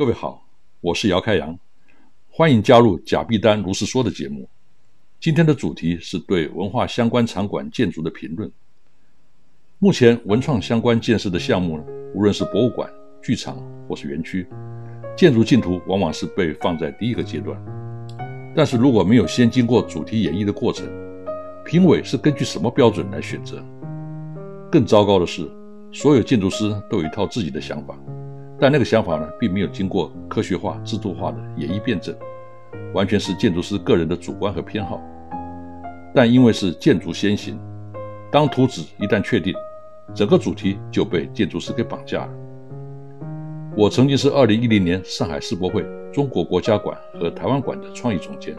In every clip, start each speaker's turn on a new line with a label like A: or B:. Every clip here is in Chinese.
A: 各位好，我是姚开阳，欢迎加入贾碧丹如是说的节目。今天的主题是对文化相关场馆建筑的评论。目前文创相关建设的项目，无论是博物馆、剧场或是园区，建筑竞图往往是被放在第一个阶段。但是如果没有先经过主题演绎的过程，评委是根据什么标准来选择？更糟糕的是，所有建筑师都有一套自己的想法。但那个想法呢，并没有经过科学化、制度化的演绎辩证，完全是建筑师个人的主观和偏好。但因为是建筑先行，当图纸一旦确定，整个主题就被建筑师给绑架了。我曾经是2010年上海世博会中国国家馆和台湾馆的创意总监，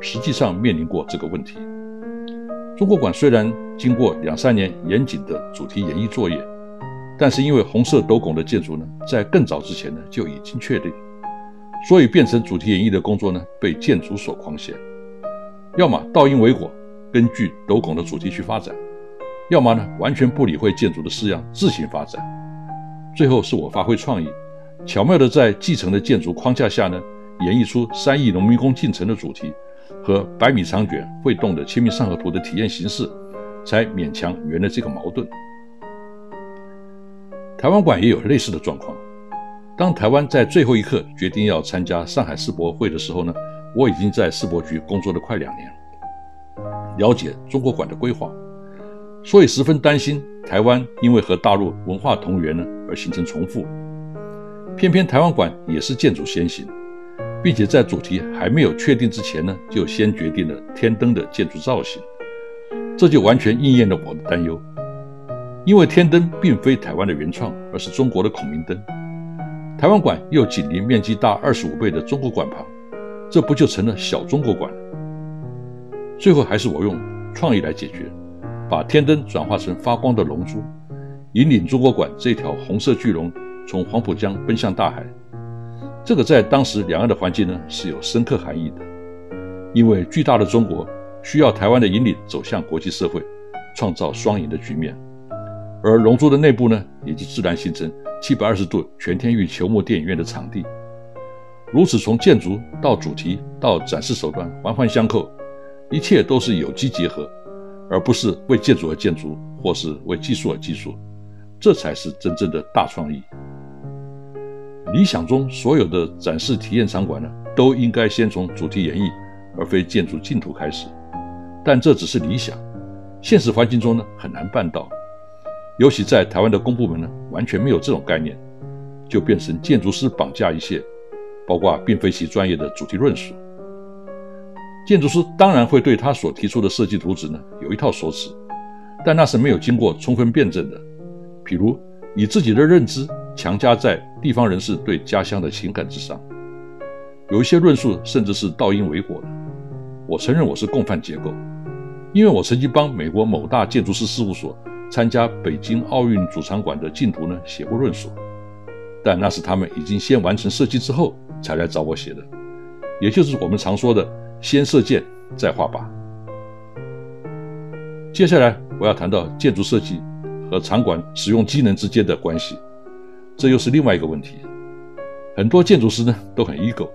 A: 实际上面临过这个问题。中国馆虽然经过两三年严谨的主题演绎作业。但是因为红色斗拱的建筑呢，在更早之前呢就已经确定，所以变成主题演绎的工作呢被建筑所框限，要么倒因为果，根据斗拱的主题去发展，要么呢完全不理会建筑的式样自行发展。最后是我发挥创意，巧妙的在继承的建筑框架下呢，演绎出三亿农民工进城的主题和百米长卷会动的《清明上河图》的体验形式，才勉强圆了这个矛盾。台湾馆也有类似的状况。当台湾在最后一刻决定要参加上海世博会的时候呢，我已经在世博局工作了快两年，了解中国馆的规划，所以十分担心台湾因为和大陆文化同源呢而形成重复。偏偏台湾馆也是建筑先行，并且在主题还没有确定之前呢，就先决定了天灯的建筑造型，这就完全应验了我的担忧。因为天灯并非台湾的原创，而是中国的孔明灯。台湾馆又紧邻面积大二十五倍的中国馆旁，这不就成了小中国馆？最后还是我用创意来解决，把天灯转化成发光的龙珠，引领中国馆这条红色巨龙从黄浦江奔向大海。这个在当时两岸的环境呢是有深刻含义的，因为巨大的中国需要台湾的引领走向国际社会，创造双赢的局面。而龙珠的内部呢，也就自然形成七百二十度全天域球幕电影院的场地。如此，从建筑到主题到展示手段环环相扣，一切都是有机结合，而不是为建筑而建筑，或是为技术而技术。这才是真正的大创意。理想中，所有的展示体验场馆呢，都应该先从主题演绎，而非建筑净土开始。但这只是理想，现实环境中呢，很难办到。尤其在台湾的公部门呢，完全没有这种概念，就变成建筑师绑架一切，包括并非其专业的主题论述。建筑师当然会对他所提出的设计图纸呢有一套说辞，但那是没有经过充分辩证的。譬如以自己的认知强加在地方人士对家乡的情感之上，有一些论述甚至是倒因为果的。我承认我是共犯结构，因为我曾经帮美国某大建筑师事务所。参加北京奥运主场馆的净图呢，写过论述，但那是他们已经先完成设计之后才来找我写的，也就是我们常说的“先射箭再画靶。接下来我要谈到建筑设计和场馆使用机能之间的关系，这又是另外一个问题。很多建筑师呢都很 ego，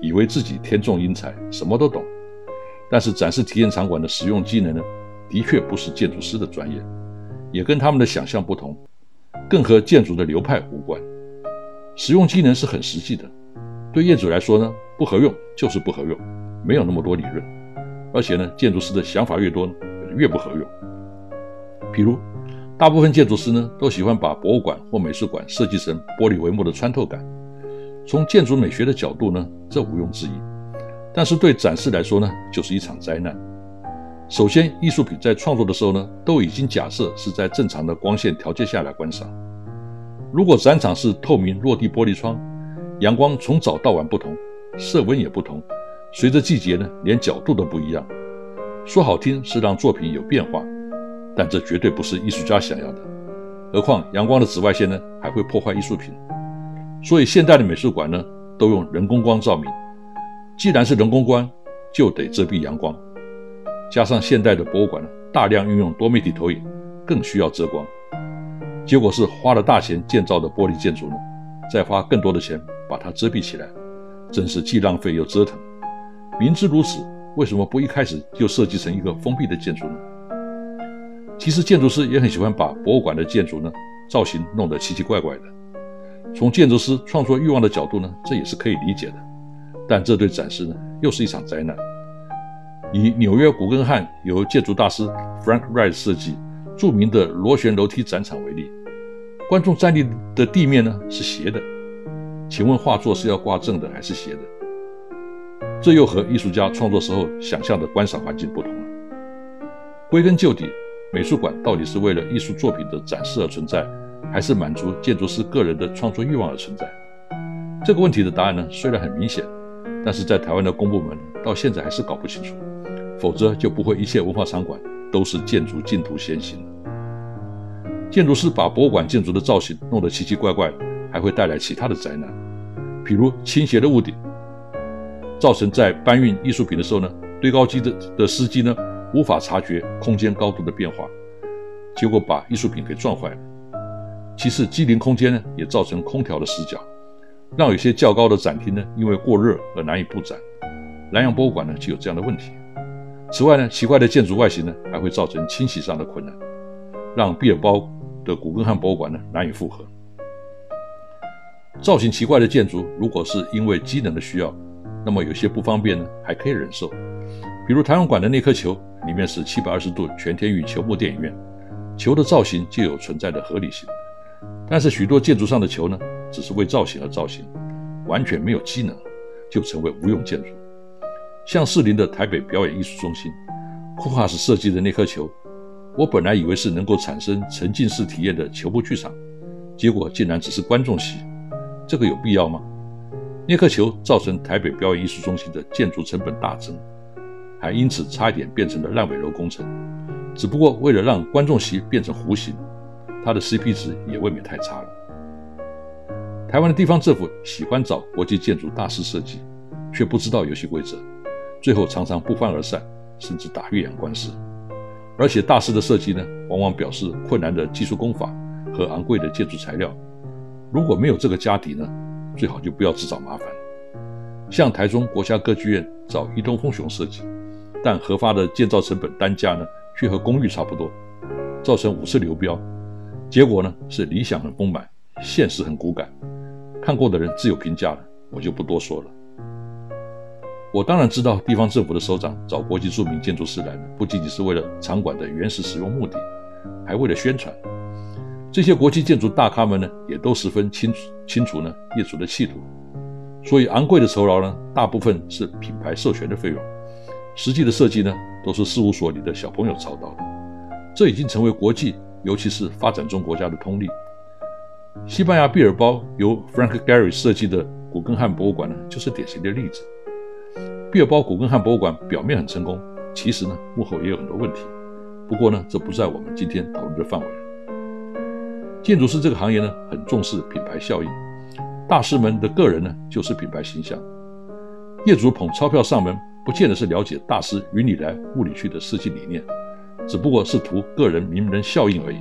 A: 以为自己天纵英才，什么都懂。但是展示体验场馆的使用机能呢，的确不是建筑师的专业，也跟他们的想象不同，更和建筑的流派无关。使用机能是很实际的，对业主来说呢，不合用就是不合用，没有那么多理论。而且呢，建筑师的想法越多，越不合用。比如，大部分建筑师呢都喜欢把博物馆或美术馆设计成玻璃帷幕的穿透感。从建筑美学的角度呢，这毋庸置疑。但是对展示来说呢，就是一场灾难。首先，艺术品在创作的时候呢，都已经假设是在正常的光线条件下来观赏。如果展场是透明落地玻璃窗，阳光从早到晚不同，色温也不同，随着季节呢，连角度都不一样。说好听是让作品有变化，但这绝对不是艺术家想要的。何况阳光的紫外线呢，还会破坏艺术品。所以现代的美术馆呢，都用人工光照明。既然是人工光，就得遮蔽阳光。加上现代的博物馆呢，大量运用多媒体投影，更需要遮光。结果是花了大钱建造的玻璃建筑呢，再花更多的钱把它遮蔽起来，真是既浪费又折腾。明知如此，为什么不一开始就设计成一个封闭的建筑呢？其实建筑师也很喜欢把博物馆的建筑呢造型弄得奇奇怪怪的。从建筑师创作欲望的角度呢，这也是可以理解的。但这对展示呢，又是一场灾难。以纽约古根汉由建筑大师 Frank Wright 设计著名的螺旋楼梯展场为例，观众站立的地面呢是斜的，请问画作是要挂正的还是斜的？这又和艺术家创作时候想象的观赏环境不同了。归根究底，美术馆到底是为了艺术作品的展示而存在？还是满足建筑师个人的创作欲望而存在？这个问题的答案呢，虽然很明显，但是在台湾的公部门到现在还是搞不清楚，否则就不会一切文化场馆都是建筑净土先行。建筑师把博物馆建筑的造型弄得奇奇怪怪，还会带来其他的灾难，比如倾斜的屋顶，造成在搬运艺术品的时候呢，堆高机的的司机呢无法察觉空间高度的变化，结果把艺术品给撞坏了。其次，机灵空间呢也造成空调的死角，让有些较高的展厅呢因为过热而难以布展。南洋博物馆呢就有这样的问题。此外呢，奇怪的建筑外形呢还会造成清洗上的困难，让毕尔包的古根汉博物馆呢难以负荷。造型奇怪的建筑，如果是因为机能的需要，那么有些不方便呢还可以忍受。比如台湾馆的那颗球，里面是七百二十度全天域球幕电影院，球的造型就有存在的合理性。但是许多建筑上的球呢，只是为造型而造型，完全没有机能，就成为无用建筑。像士林的台北表演艺术中心，库哈斯设计的那颗球，我本来以为是能够产生沉浸式体验的球幕剧场，结果竟然只是观众席，这个有必要吗？那颗球造成台北表演艺术中心的建筑成本大增，还因此差一点变成了烂尾楼工程。只不过为了让观众席变成弧形。它的 CP 值也未免太差了。台湾的地方政府喜欢找国际建筑大师设计，却不知道游戏规则，最后常常不欢而散，甚至打越洋官司。而且大师的设计呢，往往表示困难的技术工法和昂贵的建筑材料。如果没有这个家底呢，最好就不要自找麻烦。像台中国家歌剧院找伊东丰雄设计，但核发的建造成本单价呢，却和公寓差不多，造成五次流标。结果呢是理想很丰满，现实很骨感。看过的人自有评价了，我就不多说了。我当然知道，地方政府的首长找国际著名建筑师来，不仅仅是为了场馆的原始使用目的，还为了宣传。这些国际建筑大咖们呢，也都十分清楚清楚呢业主的企图。所以昂贵的酬劳呢，大部分是品牌授权的费用，实际的设计呢，都是事务所里的小朋友操刀的。这已经成为国际。尤其是发展中国家的通例，西班牙毕尔包由 Frank Gehry 设计的古根汉博物馆呢，就是典型的例子。毕尔包古根汉博物馆表面很成功，其实呢幕后也有很多问题。不过呢，这不在我们今天讨论的范围。建筑师这个行业呢，很重视品牌效应，大师们的个人呢就是品牌形象。业主捧钞票上门，不见得是了解大师云里来雾里去的设计理念，只不过是图个人名人效应而已。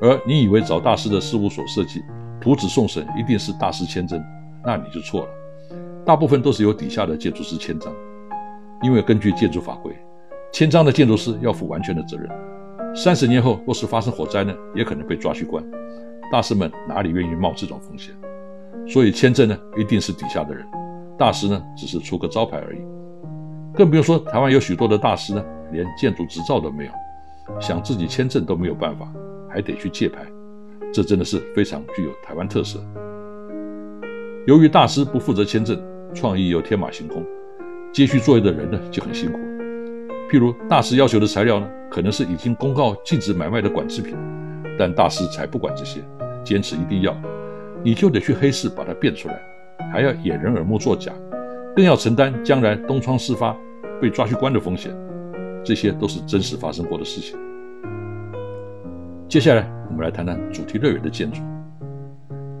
A: 而你以为找大师的事务所设计图纸送审一定是大师签证，那你就错了。大部分都是由底下的建筑师签章，因为根据建筑法规，签章的建筑师要负完全的责任。三十年后若是发生火灾呢，也可能被抓去关。大师们哪里愿意冒这种风险？所以签证呢，一定是底下的人，大师呢只是出个招牌而已。更不用说台湾有许多的大师呢，连建筑执照都没有，想自己签证都没有办法。还得去借牌，这真的是非常具有台湾特色。由于大师不负责签证，创意又天马行空，接续作业的人呢就很辛苦。譬如大师要求的材料呢，可能是已经公告禁止买卖的管制品，但大师才不管这些，坚持一定要，你就得去黑市把它变出来，还要掩人耳目作假，更要承担将来东窗事发被抓去关的风险，这些都是真实发生过的事情。接下来，我们来谈谈主题乐园的建筑。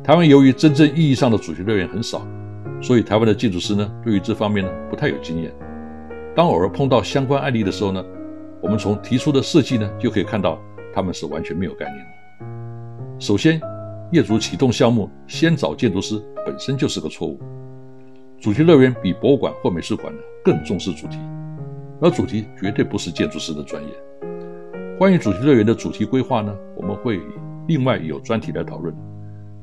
A: 台湾由于真正意义上的主题乐园很少，所以台湾的建筑师呢，对于这方面呢不太有经验。当偶尔碰到相关案例的时候呢，我们从提出的设计呢就可以看到，他们是完全没有概念的。首先，业主启动项目先找建筑师本身就是个错误。主题乐园比博物馆或美术馆呢更重视主题，而主题绝对不是建筑师的专业。关于主题乐园的主题规划呢，我们会另外有专题来讨论。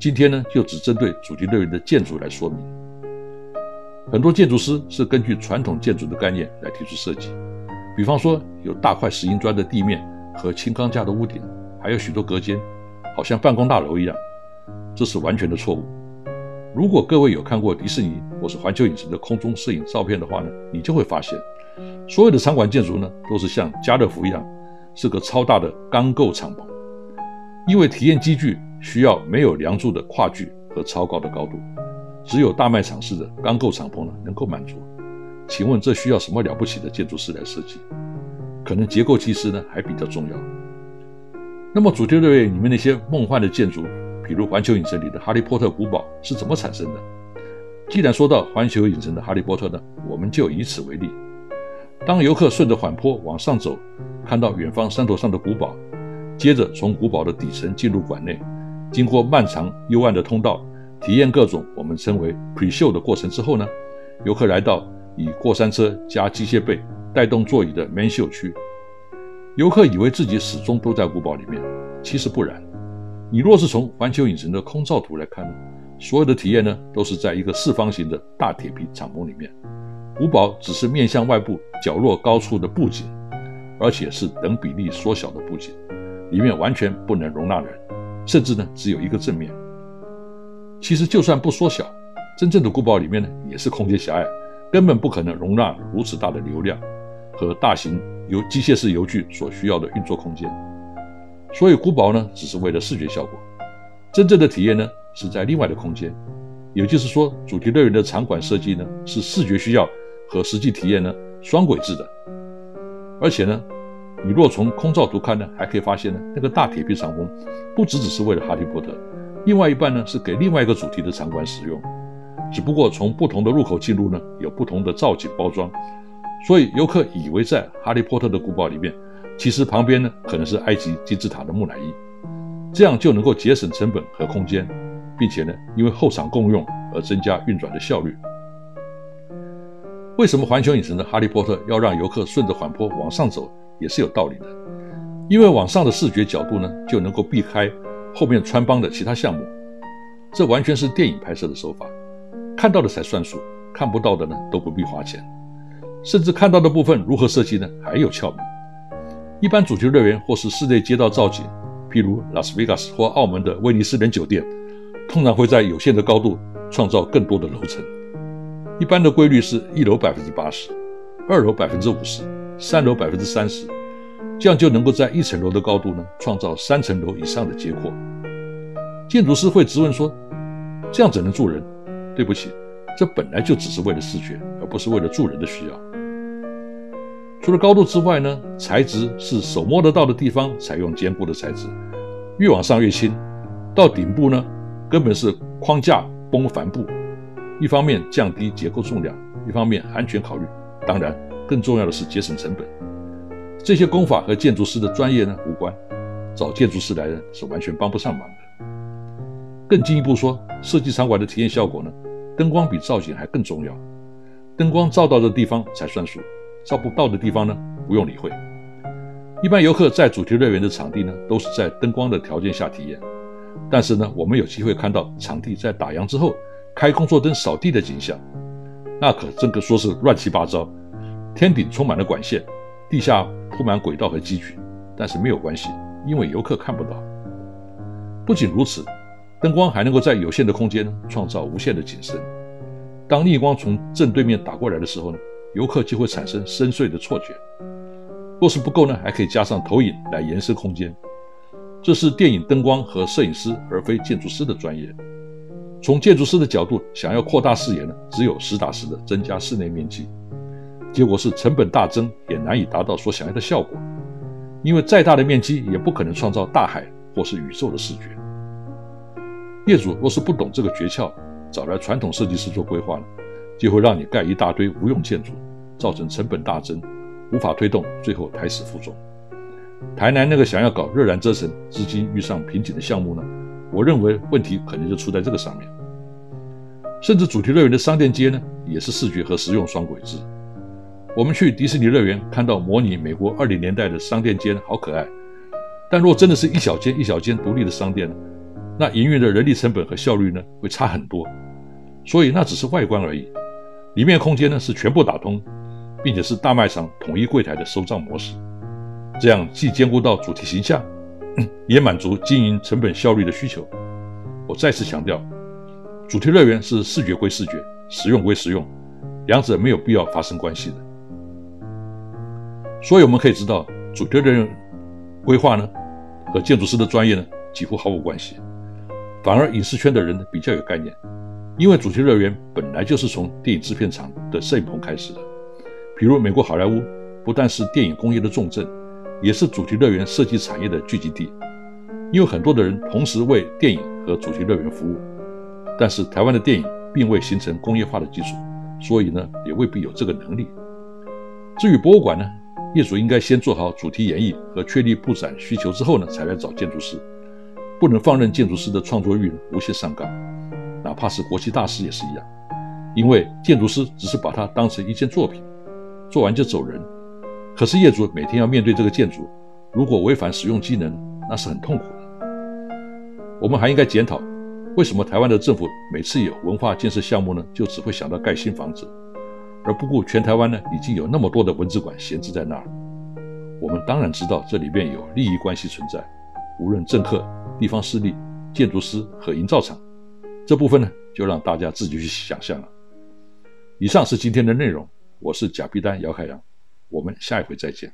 A: 今天呢，就只针对主题乐园的建筑来说明。很多建筑师是根据传统建筑的概念来提出设计，比方说有大块石英砖的地面和轻钢架的屋顶，还有许多隔间，好像办公大楼一样。这是完全的错误。如果各位有看过迪士尼或是环球影城的空中摄影照片的话呢，你就会发现，所有的场馆建筑呢，都是像家乐福一样。是个超大的钢构敞篷，因为体验机具需要没有梁柱的跨距和超高的高度，只有大卖场式的钢构敞篷呢能够满足。请问这需要什么了不起的建筑师来设计？可能结构技师呢还比较重要。那么主题乐园里面那些梦幻的建筑，比如环球影城里的哈利波特古堡是怎么产生的？既然说到环球影城的哈利波特呢，我们就以此为例。当游客顺着缓坡往上走，看到远方山头上的古堡，接着从古堡的底层进入馆内，经过漫长幽暗的通道，体验各种我们称为 pre-show 的过程之后呢，游客来到以过山车加机械背带动座椅的 main show 区。游客以为自己始终都在古堡里面，其实不然。你若是从环球影城的空照图来看呢，所有的体验呢都是在一个四方形的大铁皮敞篷里面。古堡只是面向外部角落高处的布景，而且是等比例缩小的布景，里面完全不能容纳人，甚至呢只有一个正面。其实就算不缩小，真正的古堡里面呢也是空间狭隘，根本不可能容纳如此大的流量和大型由机械式游具所需要的运作空间。所以古堡呢只是为了视觉效果，真正的体验呢是在另外的空间。也就是说，主题乐园的场馆设计呢是视觉需要。和实际体验呢双轨制的，而且呢，你若从空照图看呢，还可以发现呢，那个大铁皮长风不只只是为了哈利波特，另外一半呢是给另外一个主题的场馆使用，只不过从不同的入口进入呢，有不同的造景包装，所以游客以为在哈利波特的古堡里面，其实旁边呢可能是埃及金字塔的木乃伊，这样就能够节省成本和空间，并且呢，因为后场共用而增加运转的效率。为什么环球影城的哈利波特要让游客顺着缓坡往上走，也是有道理的。因为往上的视觉角度呢，就能够避开后面穿帮的其他项目。这完全是电影拍摄的手法，看到的才算数，看不到的呢都不必花钱。甚至看到的部分如何设计呢，还有窍门。一般主题乐园或是室内街道造景，譬如拉斯维加斯或澳门的威尼斯人酒店，通常会在有限的高度创造更多的楼层。一般的规律是一楼百分之八十，二楼百分之五十，三楼百分之三十，这样就能够在一层楼的高度呢，创造三层楼以上的结果。建筑师会质问说：“这样怎能住人？”对不起，这本来就只是为了视觉，而不是为了住人的需要。除了高度之外呢，材质是手摸得到的地方采用坚固的材质，越往上越轻，到顶部呢，根本是框架崩帆布。一方面降低结构重量，一方面安全考虑当然，更重要的是节省成本。这些工法和建筑师的专业呢无关，找建筑师来呢是完全帮不上忙的。更进一步说，设计场馆的体验效果呢，灯光比造景还更重要。灯光照到的地方才算数，照不到的地方呢不用理会。一般游客在主题乐园的场地呢，都是在灯光的条件下体验。但是呢，我们有机会看到场地在打烊之后开工作灯扫地的景象，那可真可说是乱七八糟。天顶充满了管线，地下铺满轨道和机具，但是没有关系，因为游客看不到。不仅如此，灯光还能够在有限的空间创造无限的景深。当逆光从正对面打过来的时候呢，游客就会产生深邃的错觉。若是不够呢，还可以加上投影来延伸空间。这是电影灯光和摄影师，而非建筑师的专业。从建筑师的角度，想要扩大视野呢，只有实打实的增加室内面积，结果是成本大增，也难以达到所想要的效果。因为再大的面积，也不可能创造大海或是宇宙的视觉。业主若是不懂这个诀窍，找来传统设计师做规划呢，就会让你盖一大堆无用建筑，造成成本大增。无法推动，最后胎死腹中。台南那个想要搞热燃遮城、资金遇上瓶颈的项目呢？我认为问题可能就出在这个上面。甚至主题乐园的商店街呢，也是视觉和实用双轨制。我们去迪士尼乐园看到模拟美国二零年代的商店街，好可爱。但若真的是一小间一小间独立的商店，那营运的人力成本和效率呢，会差很多。所以那只是外观而已，里面空间呢是全部打通。并且是大卖场统一柜台的收账模式，这样既兼顾到主题形象，也满足经营成本效率的需求。我再次强调，主题乐园是视觉归视觉，实用归实用，两者没有必要发生关系的。所以我们可以知道，主题乐园规划呢和建筑师的专业呢几乎毫无关系，反而影视圈的人比较有概念，因为主题乐园本来就是从电影制片厂的摄影棚开始的。比如美国好莱坞，不但是电影工业的重镇，也是主题乐园设计产业的聚集地。因为很多的人同时为电影和主题乐园服务，但是台湾的电影并未形成工业化的基础，所以呢，也未必有这个能力。至于博物馆呢，业主应该先做好主题演绎和确立布展需求之后呢，才来找建筑师，不能放任建筑师的创作欲无限上纲，哪怕是国际大师也是一样，因为建筑师只是把它当成一件作品。做完就走人，可是业主每天要面对这个建筑，如果违反使用机能，那是很痛苦的。我们还应该检讨，为什么台湾的政府每次有文化建设项目呢，就只会想到盖新房子，而不顾全台湾呢已经有那么多的文字馆闲置在那儿。我们当然知道这里边有利益关系存在，无论政客、地方势力、建筑师和营造厂，这部分呢就让大家自己去想象了。以上是今天的内容。我是假币丹姚海洋，我们下一回再见。